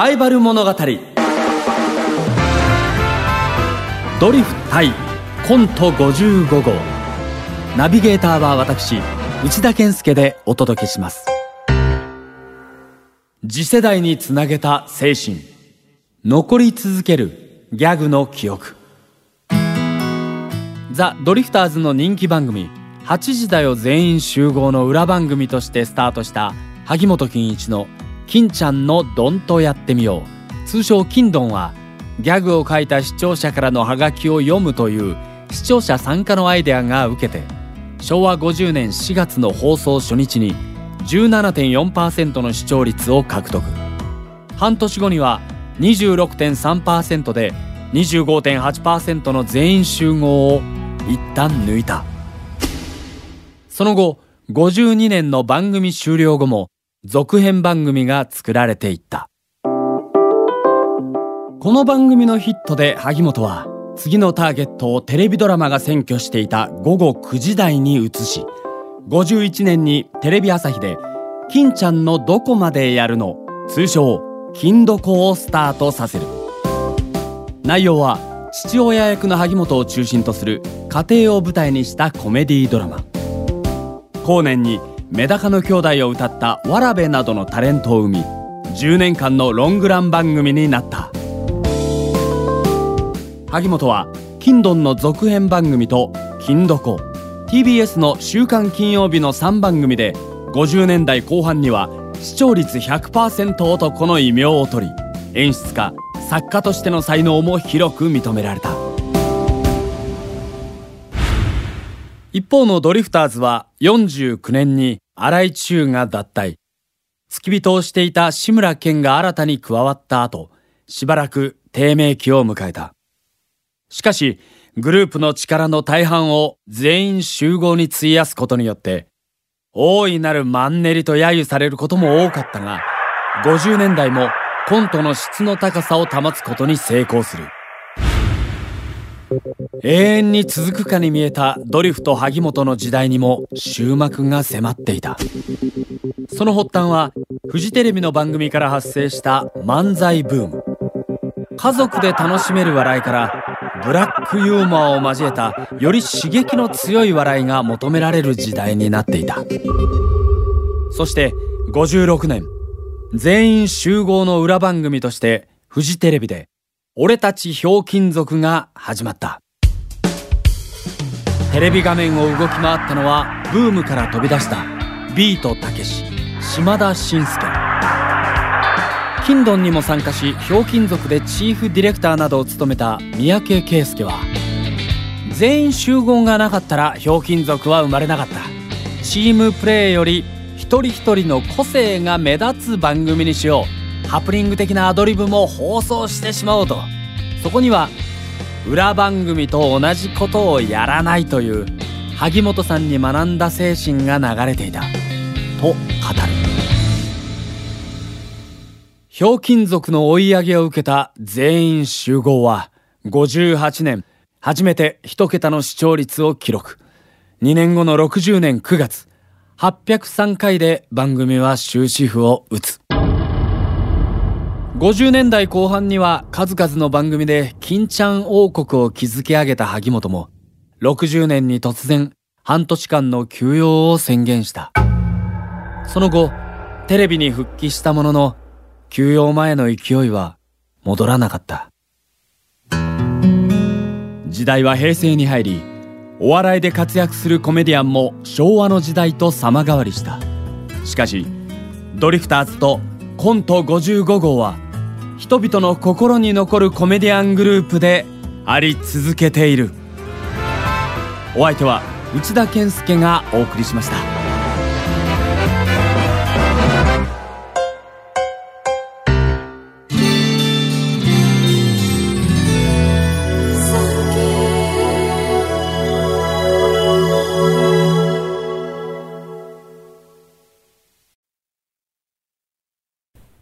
ライバル物語。ドリフ対コント55号。ナビゲーターは私内田健介でお届けします。次世代につなげた精神。残り続けるギャグの記憶。ザ・ドリフターズの人気番組。8時だよ全員集合の裏番組としてスタートした萩本欽一の金ちゃんのドンとやってみよう。通称金ドンはギャグを書いた視聴者からのハガキを読むという視聴者参加のアイデアが受けて昭和50年4月の放送初日に17.4%の視聴率を獲得。半年後には26.3%で25.8%の全員集合を一旦抜いた。その後52年の番組終了後も続編番組が作られていった。この番組のヒットで萩本は次のターゲットをテレビドラマが占拠していた午後9時台に移し51年にテレビ朝日で「金ちゃんのどこまでやるの」通称「金どこ」をスタートさせる。内容は父親役の萩本を中心とする家庭を舞台にしたコメディードラマ。後年にメダカの兄弟を歌ったわらべなどのタレントを生み10年間のロングラン番組になった。萩本は「金ドン」の続編番組と「金どこ」TBS の「週刊金曜日」の3番組で50年代後半には視聴率100%男の異名を取り演出家作家としての才能も広く認められた。一方のドリフターズは49年に荒井中が脱退。付き人をしていた志村けんが新たに加わった後しばらく低迷期を迎えた。しかしグループの力の大半を全員集合に費やすことによって大いなるマンネリと揶揄されることも多かったが50年代もコントの質の高さを保つことに成功する。永遠に続くかに見えたドリフと萩本の時代にも終幕が迫っていた。その発端はフジテレビの番組から発生した漫才ブーム。家族で楽しめる笑いからブラックユーモアを交えたより刺激の強い笑いが求められる時代になっていた。そして56年全員集合の裏番組としてフジテレビで俺たちひょうきん族が始まった。テレビ画面を動き回ったのはブームから飛び出したビートたけし島田紳介金ドンにも参加しひょうきん族でチーフディレクターなどを務めた三宅圭介は全員集合がなかったらひょうきん族は生まれなかった。チームプレーより一人一人の個性が目立つ番組にしよう。ハプニング的なアドリブも放送してしまおうと。そこには裏番組と同じことをやらないという萩本さんに学んだ精神が流れていた。と語る。ひょうきん族の追い上げを受けた全員集合は58年初めて一桁の視聴率を記録。2年後の60年9月803回で番組は終止符を打つ。50年代後半には数々の番組で金ちゃん王国を築き上げた萩本も60年に突然半年間の休養を宣言した。その後テレビに復帰したものの休養前の勢いは戻らなかった。時代は平成に入りお笑いで活躍するコメディアンも昭和の時代と様変わりした。しかしドリフターズとコント55号は人々の心に残るコメディアングループであり続けている。お相手は内田健介がお送りしました。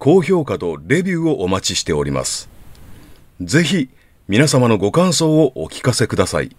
高評価とレビューをお待ちしております。ぜひ皆様のご感想をお聞かせください。